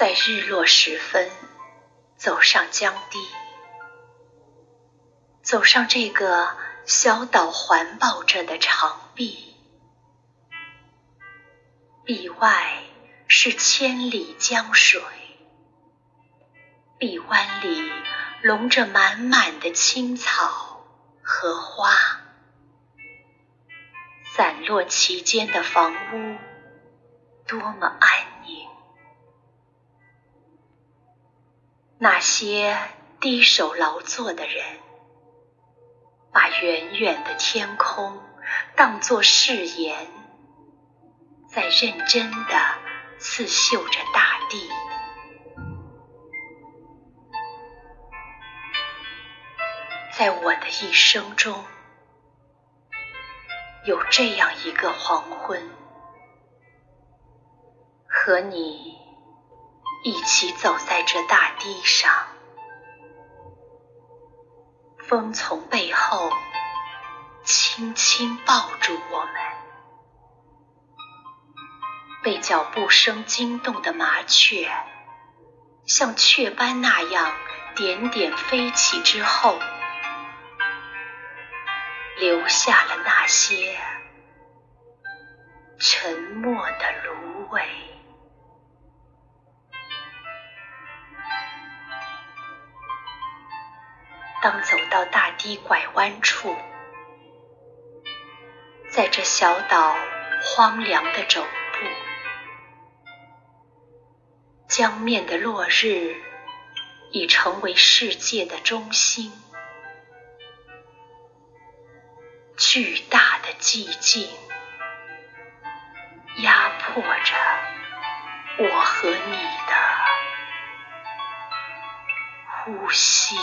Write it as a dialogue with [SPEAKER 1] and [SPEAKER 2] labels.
[SPEAKER 1] 在日落时分，走上江堤，走上这个小岛环抱着的长壁，壁外是千里江水，臂弯里笼着满满的青草和花，散落其间的房屋多么安那些低手劳作的人，把远远的天空当作誓言，在认真的刺绣着大地。在我的一生中，有这样一个黄昏，和你。一起走在这大堤上，风从背后轻轻抱住我们，被脚步声惊动的麻雀，像雀斑那样点点飞起之后，留下了那些沉默的芦苇。当走到大堤拐弯处，在这小岛荒凉的肘部，江面的落日已成为世界的中心，巨大的寂静压迫着我和你的呼吸。